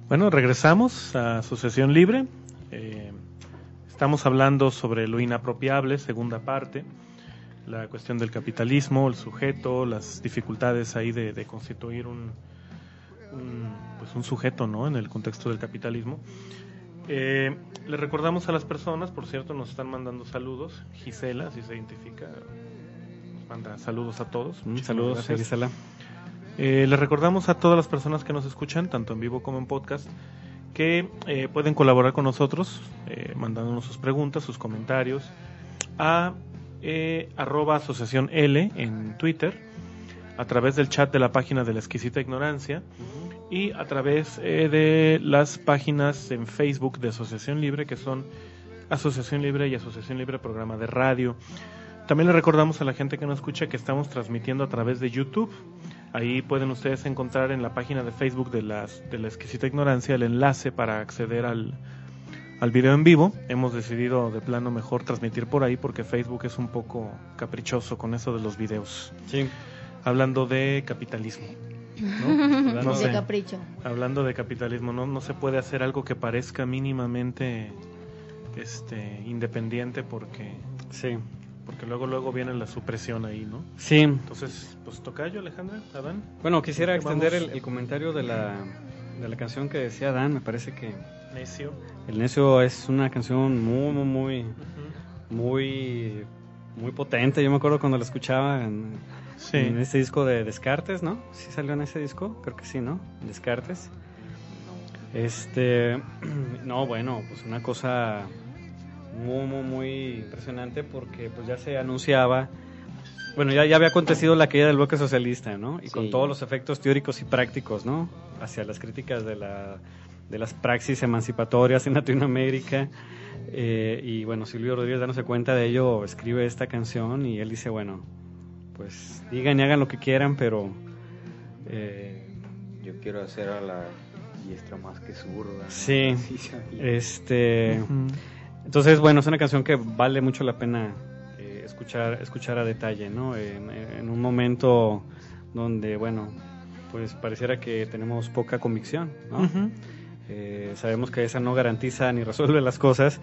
Bueno, regresamos a Asociación Libre. Eh, estamos hablando sobre lo inapropiable, segunda parte, la cuestión del capitalismo, el sujeto, las dificultades ahí de, de constituir un, un, pues un sujeto ¿no? en el contexto del capitalismo. Eh, le recordamos a las personas, por cierto, nos están mandando saludos. Gisela, si se identifica, nos manda saludos a todos. Muchísimas Saludos, gracias. Gisela. Eh, les recordamos a todas las personas que nos escuchan, tanto en vivo como en podcast, que eh, pueden colaborar con nosotros eh, mandándonos sus preguntas, sus comentarios a eh, arroba asociación L en Twitter, a través del chat de la página de la exquisita ignorancia y a través eh, de las páginas en Facebook de Asociación Libre, que son Asociación Libre y Asociación Libre Programa de Radio. También le recordamos a la gente que nos escucha que estamos transmitiendo a través de YouTube. Ahí pueden ustedes encontrar en la página de Facebook de, las, de la exquisita ignorancia el enlace para acceder al, al video en vivo. Hemos decidido de plano mejor transmitir por ahí porque Facebook es un poco caprichoso con eso de los videos. Sí. Hablando de capitalismo. ¿no? Hablando No de sé. capricho. Hablando de capitalismo, no, no se puede hacer algo que parezca mínimamente este independiente porque Sí. porque luego luego viene la supresión ahí, ¿no? Sí. Entonces, pues tocayo Alejandra, Adán. Bueno, quisiera extender el, el comentario de la, de la canción que decía Dan. Me parece que Necio. El Necio es una canción muy, muy, muy, muy, muy potente. Yo me acuerdo cuando la escuchaba en, Sí. en ese disco de Descartes, ¿no? ¿Sí salió en ese disco? Creo que sí, ¿no? Descartes. Este, no, bueno, pues una cosa muy, muy, muy impresionante porque pues ya se anunciaba, bueno, ya, ya había acontecido la caída del bloque socialista, ¿no? Y con todos los efectos teóricos y prácticos, ¿no? Hacia las críticas de, la, de las praxis emancipatorias en Latinoamérica. Eh, y bueno, Silvio Rodríguez dándose cuenta de ello, escribe esta canción y él dice, bueno, pues digan y hagan lo que quieran, pero... eh, Yo quiero hacer a la diestra más que zurda. Sí. Este, entonces, bueno, es una canción que vale mucho la pena escuchar, escuchar a detalle, ¿no? En, en un momento donde, bueno, pues pareciera que tenemos poca convicción, ¿no? Eh, sabemos que esa no garantiza ni resuelve las cosas,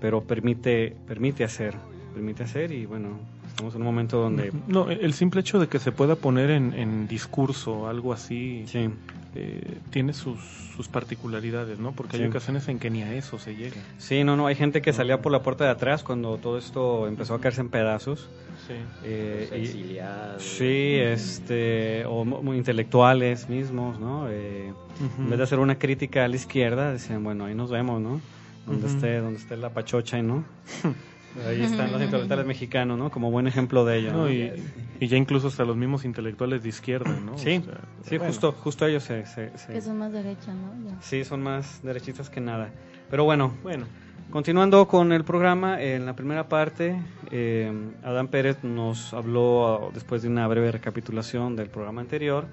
pero permite, permite hacer, permite hacer y bueno, estamos en un momento donde, No, el simple hecho de que se pueda poner en, en discurso algo así sí, eh, tiene sus, sus particularidades, ¿no? Porque hay ocasiones en que ni a eso se llega. sí, no, no, hay gente que salía por la puerta de atrás cuando todo esto empezó a caerse en pedazos. Sí. eh, exiliados. Sí, este, o mu- muy intelectuales mismos, ¿no? Eh, En vez de hacer una crítica a la izquierda, decían, bueno, ahí nos vemos, ¿no? Donde esté, donde esté la pachocha, ¿no? Ahí están los intelectuales mexicanos, ¿no? Como buen ejemplo de ello. Y, y ya incluso hasta los mismos intelectuales de izquierda, ¿no? Sí, O sea, sí, bueno. justo, justo ellos se, se- se- Que son más derecha, ¿no? Ya. sí son más derechistas que nada. Pero bueno, Bueno, Continuando con el programa, en la primera parte, eh, Adán Pérez nos habló, después de una breve recapitulación del programa anterior,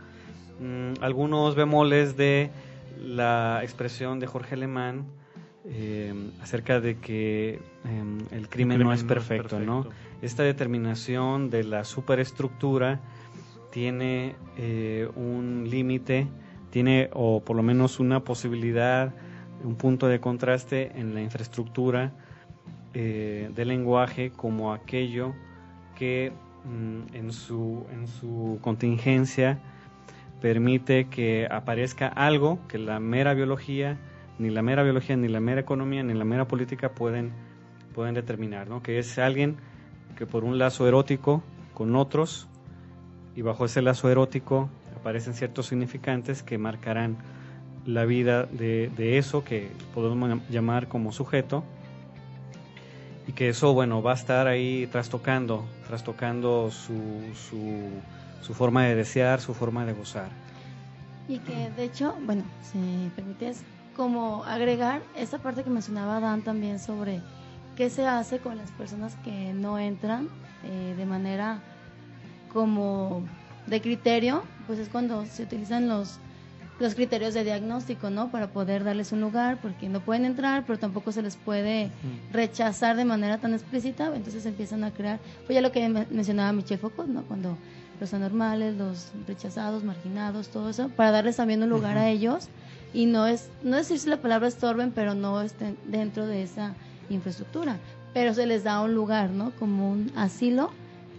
mm, algunos bemoles de la expresión de Jorge Alemán eh, acerca de que em, el, crimen no es perfecto, ¿no? Esta determinación de la superestructura tiene eh, un límite, tiene o por lo menos una posibilidad un punto de contraste en la infraestructura eh, del lenguaje como aquello que mm, en, su, en su contingencia permite que aparezca algo que la mera biología, ni la mera biología, ni la mera economía, ni la mera política pueden, pueden determinar, ¿no? que es alguien que por un lazo erótico con otros y bajo ese lazo erótico aparecen ciertos significantes que marcarán la vida de, de, eso que podemos llamar como sujeto y que eso bueno va a estar ahí trastocando trastocando su, su, su forma de desear su forma de gozar y que de hecho bueno si permites como agregar esa parte que mencionaba Dan también sobre qué se hace con las personas que no entran eh, de manera como de criterio pues es cuando se utilizan los los criterios de diagnóstico, ¿no? Para poder darles un lugar, porque no pueden entrar, pero tampoco se les puede rechazar de manera tan explícita, entonces empiezan a crear, pues ya lo que mencionaba Michelle Foucault, ¿no? Cuando los anormales, los rechazados, marginados, todo eso, para darles también un lugar a ellos y no es no decir si la palabra estorben, pero no estén dentro de esa infraestructura, pero se les da un lugar, ¿no? Como un asilo,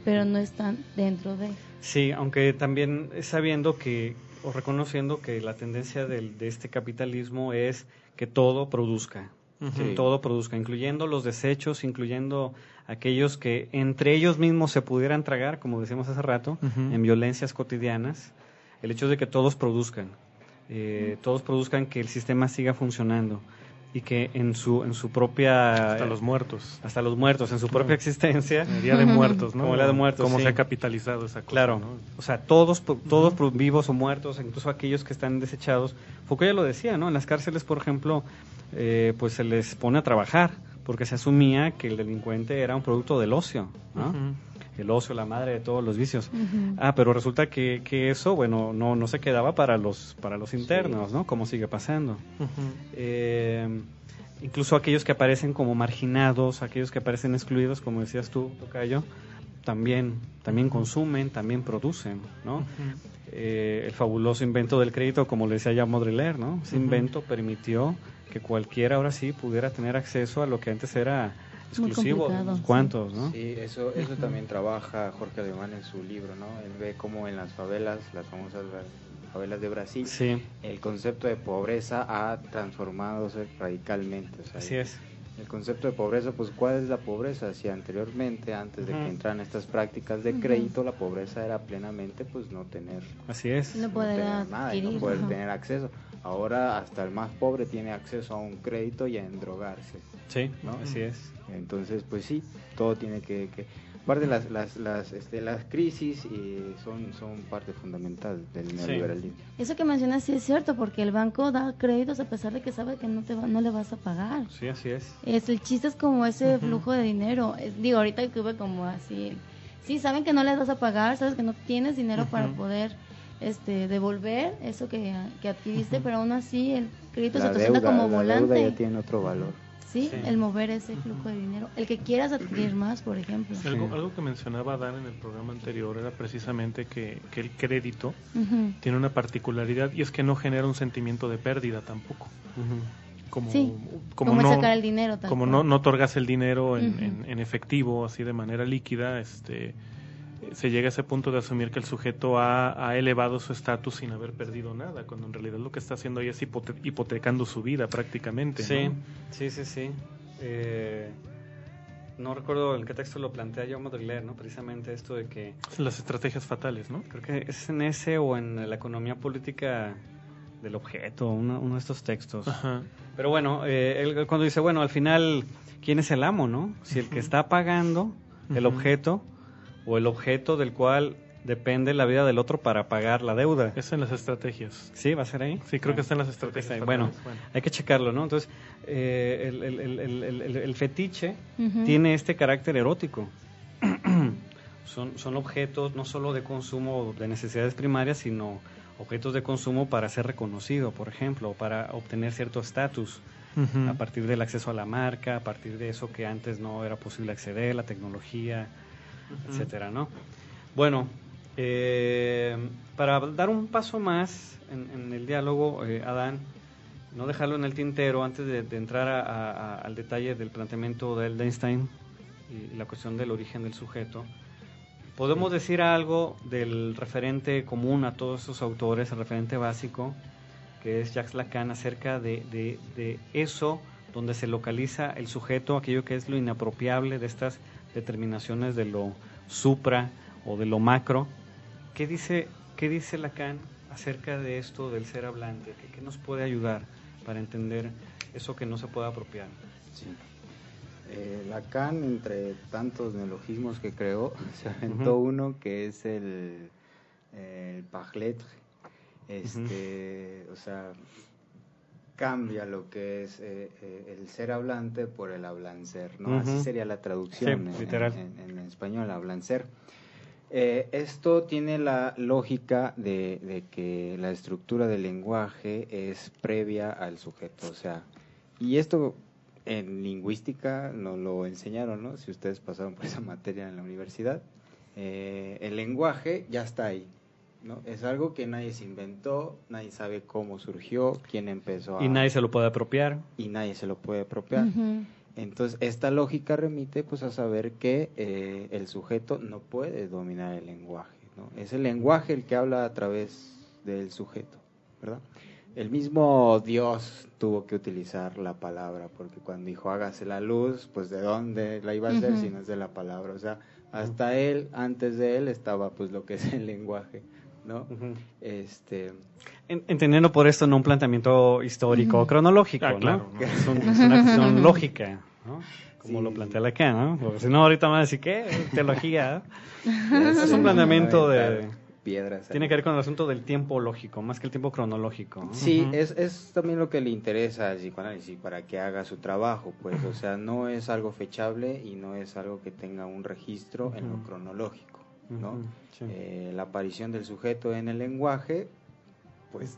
pero no están dentro de. Sí, aunque también sabiendo que o reconociendo que la tendencia del, de este capitalismo es que todo produzca, que todo produzca, incluyendo los desechos, incluyendo aquellos que entre ellos mismos se pudieran tragar, como decíamos hace rato, en violencias cotidianas, el hecho de que todos produzcan, eh, todos produzcan que el sistema siga funcionando y que en su en su propia hasta los muertos. hasta los muertos en su propia existencia. El día de muertos no como el día de muertos cómo sí. se ha capitalizado esa cosa claro. ¿no? o sea todos todos vivos o muertos incluso aquellos que están desechados. Foucault ya lo decía no en las cárceles por ejemplo eh, pues se les pone a trabajar porque se asumía que el delincuente era un producto del ocio ¿no? El ocio, la madre de todos los vicios. Uh -huh. Ah, pero resulta que, que, eso, bueno, no, no se quedaba para los, para los internos, sí. ¿no? Como sigue pasando. Uh -huh. eh, incluso aquellos que aparecen como marginados, aquellos que aparecen excluidos, como decías tú, Tocayo, también, también consumen, también producen, ¿no? Uh -huh. eh, el fabuloso invento del crédito, como le decía ya Baudrillard, ¿no? Ese invento permitió que cualquiera ahora sí pudiera tener acceso a lo que antes era exclusivo de unos cuantos, ¿no? Sí, eso, eso también trabaja Jorge Alemán en su libro, ¿no? Él ve cómo en las favelas, las famosas favelas de Brasil, sí. el concepto de pobreza ha transformadose radicalmente. O sea, Así es. El concepto de pobreza, pues, ¿cuál es la pobreza? Si anteriormente, antes de uh -huh. que entraran estas prácticas de crédito, uh -huh. la pobreza era plenamente, pues, no tener... Así es. No poder tener nada, y no poder uh -huh. tener acceso. Ahora hasta el más pobre tiene acceso a un crédito y a endrogarse. Sí, ¿no? así es. Entonces, pues sí, todo tiene que... que parte de las, las, las, este, las crisis eh, son, son parte fundamental del neoliberalismo. Sí. Eso que mencionas sí es cierto, porque el banco da créditos a pesar de que sabe que no, te va, no le vas a pagar. Sí, así es. es el chiste es como ese flujo de dinero. Es, digo, ahorita tuve como así... Sí, saben que no les vas a pagar, sabes que no tienes dinero para poder este devolver eso que, que adquiriste, uh -huh. pero aún así el crédito la se presenta deuda, como la volante. Deuda ya tiene otro valor. ¿Sí? ¿sí? el mover ese flujo de dinero, el que quieras adquirir más, por ejemplo. Algo, algo que mencionaba Dan en el programa anterior era precisamente que, que el crédito uh -huh. tiene una particularidad y es que no genera un sentimiento de pérdida tampoco. Uh -huh. Como, sí, como, como no, sacar el dinero. Como no, no otorgas el dinero en, en, en, efectivo, así de manera líquida, este se llega a ese punto de asumir que el sujeto ha, ha elevado su estatus sin haber perdido nada, cuando en realidad lo que está haciendo ahí es hipote hipotecando su vida prácticamente. Sí, ¿no? sí, sí, sí. Eh, no recuerdo en qué texto lo plantea yo Baudrillard, ¿no? Precisamente esto de que... Las estrategias fatales, ¿no? Creo que es en ese o en la economía política del objeto, uno, uno de estos textos. Ajá. Pero bueno, eh, él cuando dice, bueno, al final, ¿quién es el amo, no? Si el que está pagando el uh -huh. objeto o el objeto del cual depende la vida del otro para pagar la deuda. Es en las estrategias. Sí, va a ser ahí. Sí, creo que Ah. está en las estrategias. Bueno, hay que checarlo, ¿no? Entonces, eh, el, el- el- el- el- el- el fetiche tiene este carácter erótico. son, son objetos no solo de consumo de necesidades primarias, sino objetos de consumo para ser reconocido, por ejemplo, o para obtener cierto estatus a partir del acceso a la marca, a partir de eso que antes no era posible acceder, la tecnología, etcétera, ¿no? Bueno, eh, para dar un paso más en, en el diálogo, eh, Adán, no dejarlo en el tintero antes de, de entrar a- a- a- al detalle del planteamiento de Einstein y la cuestión del origen del sujeto. Podemos decir algo del referente común a todos esos autores, el referente básico, que es Jacques Lacan, acerca de, de- de eso donde se localiza el sujeto, aquello que es lo inapropiable de estas determinaciones de lo supra o de lo macro. ¿Qué dice, qué dice Lacan acerca de esto del ser hablante? ¿Qué, qué nos puede ayudar para entender eso que no se puede apropiar? Sí. Eh, Lacan, entre tantos neologismos que creó, se aventó uno que es el, el. Este, O sea, cambia lo que es eh, eh, el ser hablante por el hablancer, ¿no? Así sería la traducción Sí, en- literal. En, en español, hablancer. Eh, esto tiene la lógica de, de que la estructura del lenguaje es previa al sujeto, o sea, y esto en lingüística nos lo enseñaron, ¿no? Si ustedes pasaron por esa materia en la universidad, eh, el lenguaje ya está ahí, ¿no? Es algo que nadie se inventó, nadie sabe cómo surgió, quién empezó a... Y nadie se lo puede apropiar. y nadie se lo puede apropiar. Entonces, esta lógica remite pues a saber que eh, el sujeto no puede dominar el lenguaje, ¿no? Es el lenguaje el que habla a través del sujeto, ¿verdad? El mismo Dios tuvo que utilizar la palabra, porque cuando dijo hágase la luz, pues de dónde la iba a hacer si no es de la palabra. O sea, hasta él, antes de él, estaba pues lo que es el lenguaje, ¿no? Este, En- entendiendo por esto no un planteamiento histórico o cronológico, Ah, ¿no? claro, ¿no? Es, un- es una cuestión lógica, ¿no? Como Sí. lo plantea Lacan, ¿no? Porque si no, ahorita van a decir, ¿qué? Teología. Es un planteamiento de... piedras. Tiene que ver con el asunto del tiempo lógico, más que el tiempo cronológico. ¿no? Sí, es, es también lo que le interesa al psicoanálisis para que haga su trabajo, pues, o sea, no es algo fechable y no es algo que tenga un registro en lo cronológico, ¿no? Ujú, sí. Eh, la aparición del sujeto en el lenguaje, pues,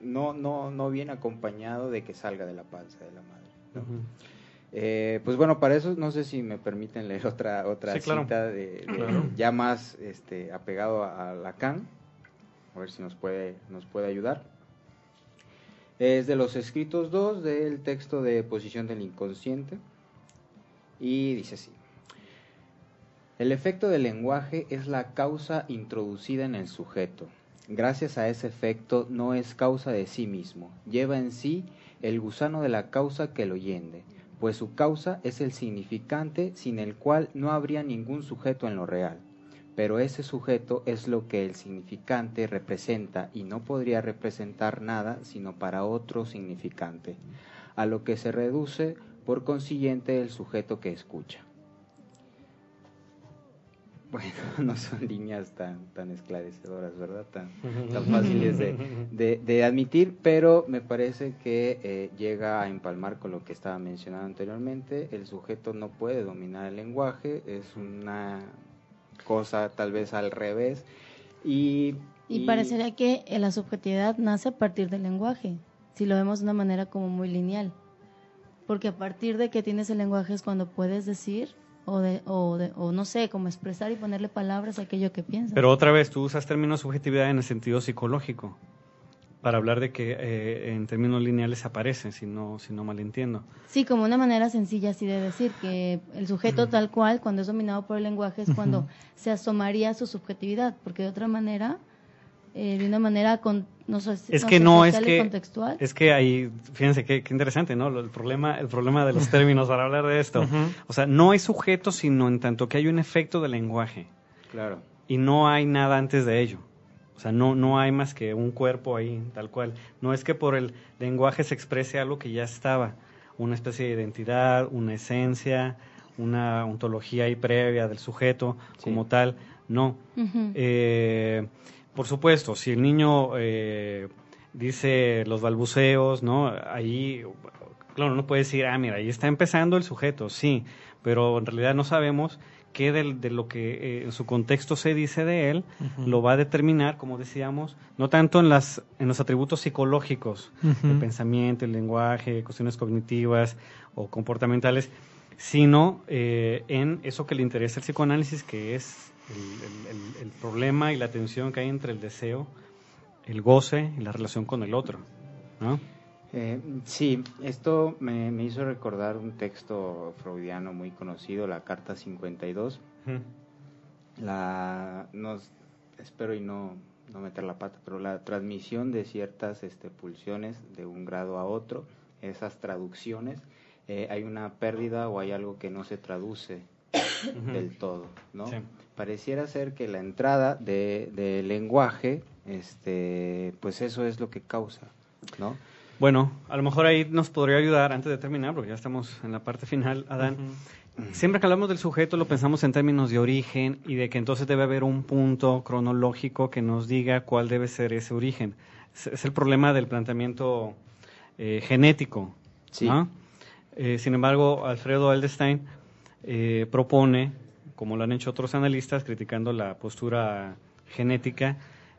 no, no, no viene acompañado de que salga de la panza de la madre. Eh, pues bueno, para eso no sé si me permiten leer otra otra Sí, claro. cita de, de- Claro. ya más este, apegado a, a Lacan, a ver si nos puede nos puede ayudar. Es de los escritos 2 del texto de Posición del Inconsciente y dice así. El efecto del lenguaje es la causa introducida en el sujeto. Gracias a ese efecto no es causa de sí mismo, lleva en sí el gusano de la causa que lo yende, pues su causa es el significante sin el cual no habría ningún sujeto en lo real. Pero ese sujeto es lo que el significante representa y no podría representar nada sino para otro significante, a lo que se reduce por consiguiente el sujeto que escucha. Bueno, no son líneas tan, tan esclarecedoras, ¿verdad? Tan, tan fáciles de, de- de admitir, pero me parece que eh, llega a empalmar con lo que estaba mencionando anteriormente. El sujeto no puede dominar el lenguaje, es una cosa tal vez al revés. Y, Y parecería que eh, la subjetividad nace a partir del lenguaje, si lo vemos de una manera como muy lineal. Porque a partir de que tienes el lenguaje es cuando puedes decir o, de, o, de- o no sé, como expresar y ponerle palabras a aquello que piensas. Pero otra vez, tú usas términos subjetividad en el sentido psicológico, para hablar de que eh, en términos lineales aparecen, si no, si no mal entiendo. Sí, como una manera sencilla así de decir que el sujeto tal cual, cuando es dominado por el lenguaje, es cuando se asomaría a su subjetividad, porque de otra manera, eh, de una manera con, no sé, Es no que sé, no, es que, contextual. es que ahí, fíjense qué, qué interesante, ¿no? El problema, el problema de los términos para hablar de esto. O sea, no hay sujeto, sino en tanto que hay un efecto del lenguaje. Claro. y no hay nada antes de ello. O sea, no, no hay más que un cuerpo ahí, tal cual. No es que por el lenguaje se exprese algo que ya estaba, una especie de identidad, una esencia, una ontología ahí previa del sujeto Sí. como tal. No. Eh, por supuesto, si el niño eh, dice los balbuceos, ¿no? Ahí, claro, uno puede decir, ah, mira, ahí está empezando el sujeto, sí, pero en realidad no sabemos qué de, lo que eh, en su contexto se dice de él lo va a determinar, como decíamos, no tanto en, las, en los atributos psicológicos, el pensamiento, el lenguaje, cuestiones cognitivas o comportamentales, sino eh, en eso que le interesa el psicoanálisis, que es el, el- el- problema y la tensión que hay entre el deseo, el goce y la relación con el otro. ¿no? Eh, sí, esto me, me hizo recordar un texto freudiano muy conocido, la Carta 52. La, no, espero y no, no meter la pata, pero la transmisión de ciertas este, pulsiones de un grado a otro, esas traducciones, eh, hay una pérdida o hay algo que no se traduce del todo, ¿no? Sí. Pareciera ser que la entrada de, de lenguaje, este, pues eso es lo que causa, ¿no? Bueno, a lo mejor ahí nos podría ayudar antes de terminar, porque ya estamos en la parte final, Adán. Siempre que hablamos del sujeto lo pensamos en términos de origen y de que entonces debe haber un punto cronológico que nos diga cuál debe ser ese origen. Es, es el problema del planteamiento eh, genético. Sí. ¿no? Eh, sin embargo, Alfredo Eldestein eh, propone, como lo han hecho otros analistas criticando la postura genética,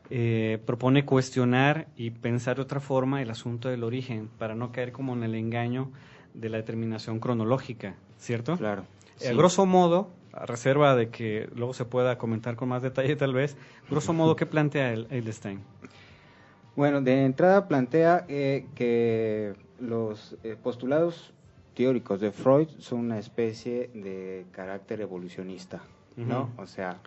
eh, propone cuestionar y pensar de otra forma el asunto del origen para no caer como en el engaño de la determinación cronológica, ¿cierto? Claro. Eh, sí. grosso modo, a reserva de que luego se pueda comentar con más detalle tal vez, grosso modo, ¿qué plantea el? Bueno, de entrada plantea eh, que los eh, postulados teóricos de Freud son una especie de carácter evolucionista, ¿no? Ujú. O sea,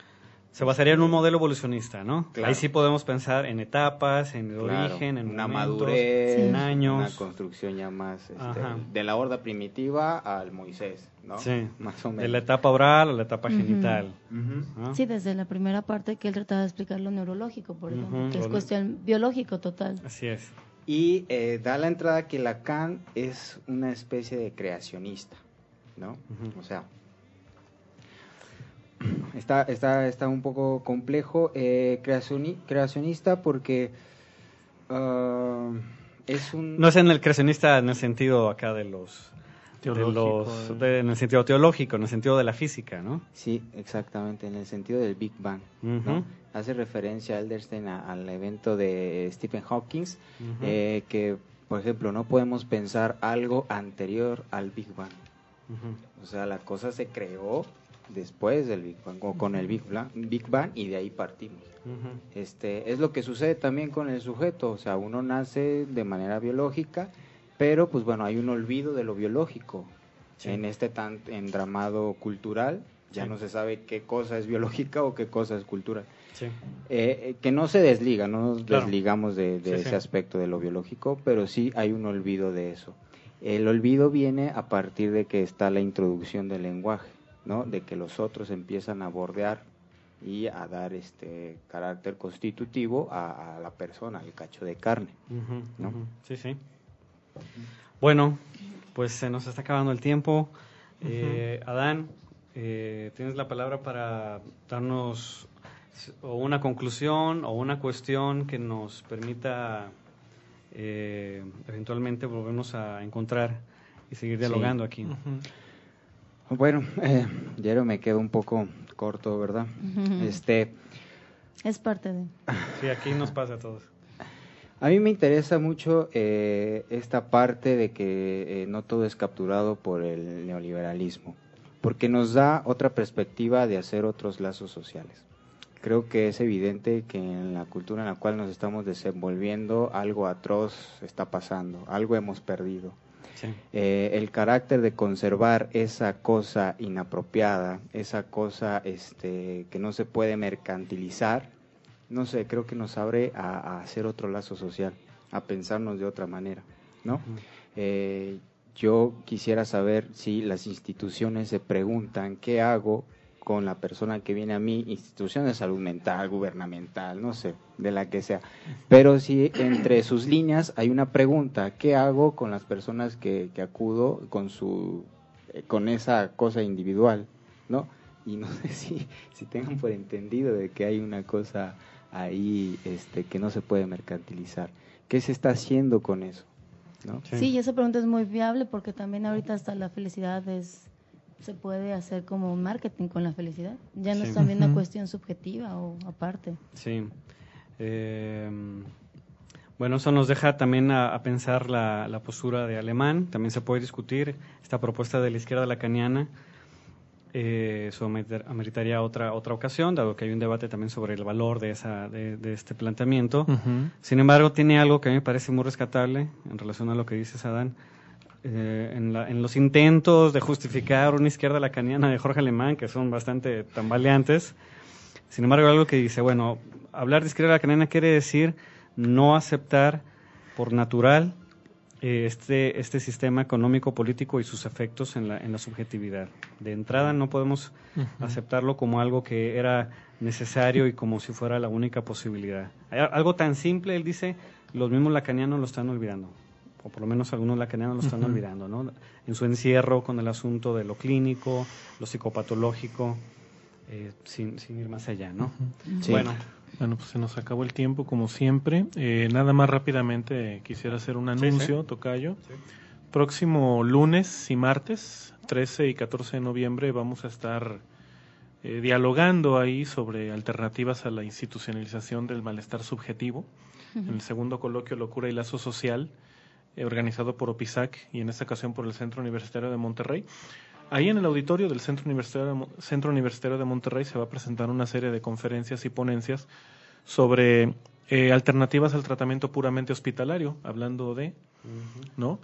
Se basaría en un modelo evolucionista, ¿no? Claro. Ahí sí podemos pensar en etapas, en el claro, origen, en una momentos, madurez, en una años. construcción ya más este, de la horda primitiva al Moisés, ¿no? Sí, Más o menos. de la etapa oral a la etapa Ujú. genital. Ujú. ¿no? Sí, desde la primera parte que él trataba de explicar lo neurológico, por ejemplo, que es cuestión biológico total. Así es. Y eh, da la entrada que Lacan es una especie de creacionista, ¿no? O sea, está, está, está un poco complejo. eh, creacioni- creacionista porque ah, es un... No es en el creacionista en el sentido acá de los... De Teológico, los eh. de- en el sentido teológico, en el sentido de la física, ¿no? Sí, exactamente, en el sentido del Big Bang. ¿no? Hace referencia a Elderstein a- al evento de Stephen Hawking, eh, que, por ejemplo, no podemos pensar algo anterior al Big Bang. O sea, la cosa se creó después del Big Bang, o con el Big Bang, Big Bang y de ahí partimos. Este, es lo que sucede también con el sujeto, o sea, uno nace de manera biológica, pero pues bueno, hay un olvido de lo biológico. Sí. En este tan endramado cultural, ya Sí. no se sabe qué cosa es biológica o qué cosa es cultural. Sí. Eh, eh, que no se desliga, no nos Claro. desligamos de, ese aspecto de lo biológico, pero sí hay un olvido de eso. El olvido viene a partir de que está la introducción del lenguaje, ¿no? De que los otros empiezan a bordear y a dar este carácter constitutivo a, a la persona, al cacho de carne. ¿no? Sí, sí. Bueno, pues se nos está acabando el tiempo. Eh, Adán, eh, tienes la palabra para darnos o una conclusión o una cuestión que nos permita eh, eventualmente volvernos a encontrar y seguir Sí. dialogando aquí. Bueno, eh, me quedo un poco corto, ¿verdad? Este, Es parte de... Sí, aquí nos pasa a todos. A mí me interesa mucho eh, esta parte de que eh, no todo es capturado por el neoliberalismo, porque nos da otra perspectiva de hacer otros lazos sociales. Creo que es evidente que en la cultura en la cual nos estamos desenvolviendo algo atroz está pasando, algo hemos perdido. Sí. Eh, el carácter de conservar esa cosa inapropiada, esa cosa este, que no se puede mercantilizar, no sé, creo que nos abre a, a hacer otro lazo social, a pensarnos de otra manera, ¿no? Eh, yo quisiera saber si las instituciones se preguntan qué hago con la persona que viene a mí, institución de salud mental, gubernamental, no sé, de la que sea. Pero si entre sus líneas hay una pregunta, ¿qué hago con las personas que, que acudo con su eh, con esa cosa individual, ¿no? y no sé si, si tengan por entendido de que hay una cosa ahí este, que no se puede mercantilizar. ¿Qué se está haciendo con eso? ¿no? Sí. y esa pregunta es muy viable porque también ahorita hasta la felicidad es se puede hacer como marketing con la felicidad. Ya no Sí. es también una cuestión subjetiva o aparte. Sí. Eh, bueno, eso nos deja también a, a pensar la, la postura de Alemán. También se puede discutir esta propuesta de la izquierda lacaniana. Eh, eso ameritar- ameritaría otra otra ocasión, dado que hay un debate también sobre el valor de esa de, de este planteamiento. Sin embargo, tiene algo que a mí me parece muy rescatable en relación a lo que dices, Adán. Eh, en, la- en los intentos de justificar una izquierda lacaniana de Jorge Alemán, que son bastante tambaleantes, sin embargo, algo que dice, bueno, hablar de izquierda lacaniana quiere decir no aceptar por natural este, este sistema económico, político y sus efectos en la, en la subjetividad. De entrada no podemos aceptarlo como algo que era necesario y como si fuera la única posibilidad. Algo tan simple, él dice, los mismos lacanianos lo están olvidando, o por lo menos algunos lacanianos lo están olvidando, ¿no? En su encierro con el asunto de lo clínico, lo psicopatológico, eh, sin, sin ir más allá, ¿no? Sí. Bueno, Bueno, pues se nos acabó el tiempo como siempre. Eh, nada más rápidamente quisiera hacer un Sí, anuncio, Tocayo. Próximo lunes y martes, 13 y 14 de noviembre, vamos a estar eh, dialogando ahí sobre alternativas a la institucionalización del malestar subjetivo. En el segundo coloquio Locura y Lazo Social, eh, organizado por OPISAC y en esta ocasión por el Centro Universitario de Monterrey. Ahí en el auditorio del Centro Universitario Centro Universitario de Monterrey se va a presentar una serie de conferencias y ponencias sobre eh, alternativas al tratamiento puramente hospitalario, hablando de, ¿no?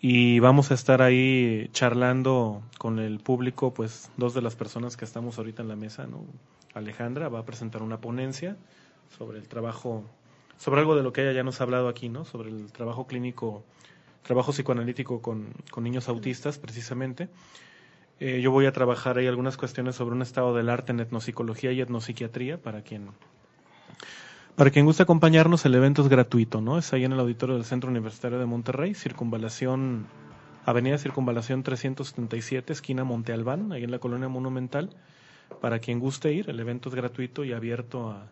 Y vamos a estar ahí charlando con el público, pues dos de las personas que estamos ahorita en la mesa, ¿no? Alejandra va a presentar una ponencia sobre el trabajo, sobre algo de lo que ella ya nos ha hablado aquí, ¿no? Sobre el trabajo clínico, trabajo psicoanalítico con, con niños autistas, precisamente. Eh, yo voy a trabajar ahí algunas cuestiones sobre un estado del arte en etnopsicología y etnopsiquiatría para quien para quien guste acompañarnos, el evento es gratuito, ¿no? Es ahí en el auditorio del Centro Universitario de Monterrey, Circunvalación, Avenida Circunvalación 377, esquina Monte Albán, ahí en la colonia Monumental. Para quien guste ir, el evento es gratuito y abierto a-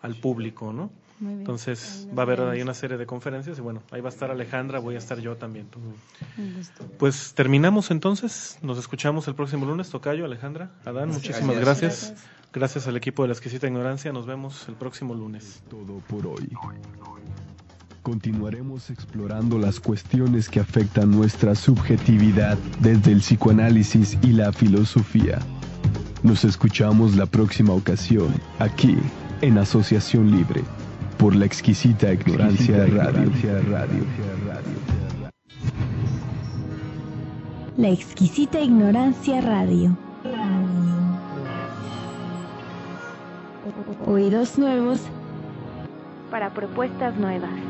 al público, ¿no? Muy bien. Entonces va a haber ahí una serie de conferencias y bueno, ahí va a estar Alejandra, voy a estar yo también. Pues terminamos entonces, nos escuchamos el próximo lunes, Tocayo, Alejandra, Adán, muchísimas Gracias. gracias. Gracias al equipo de la exquisita ignorancia, nos vemos el próximo lunes. Todo por hoy. Continuaremos explorando las cuestiones que afectan nuestra subjetividad desde el psicoanálisis y la filosofía. Nos escuchamos la próxima ocasión, aquí, en Asociación Libre, por la exquisita ignorancia radio. La exquisita ignorancia radio. Oídos nuevos para propuestas nuevas.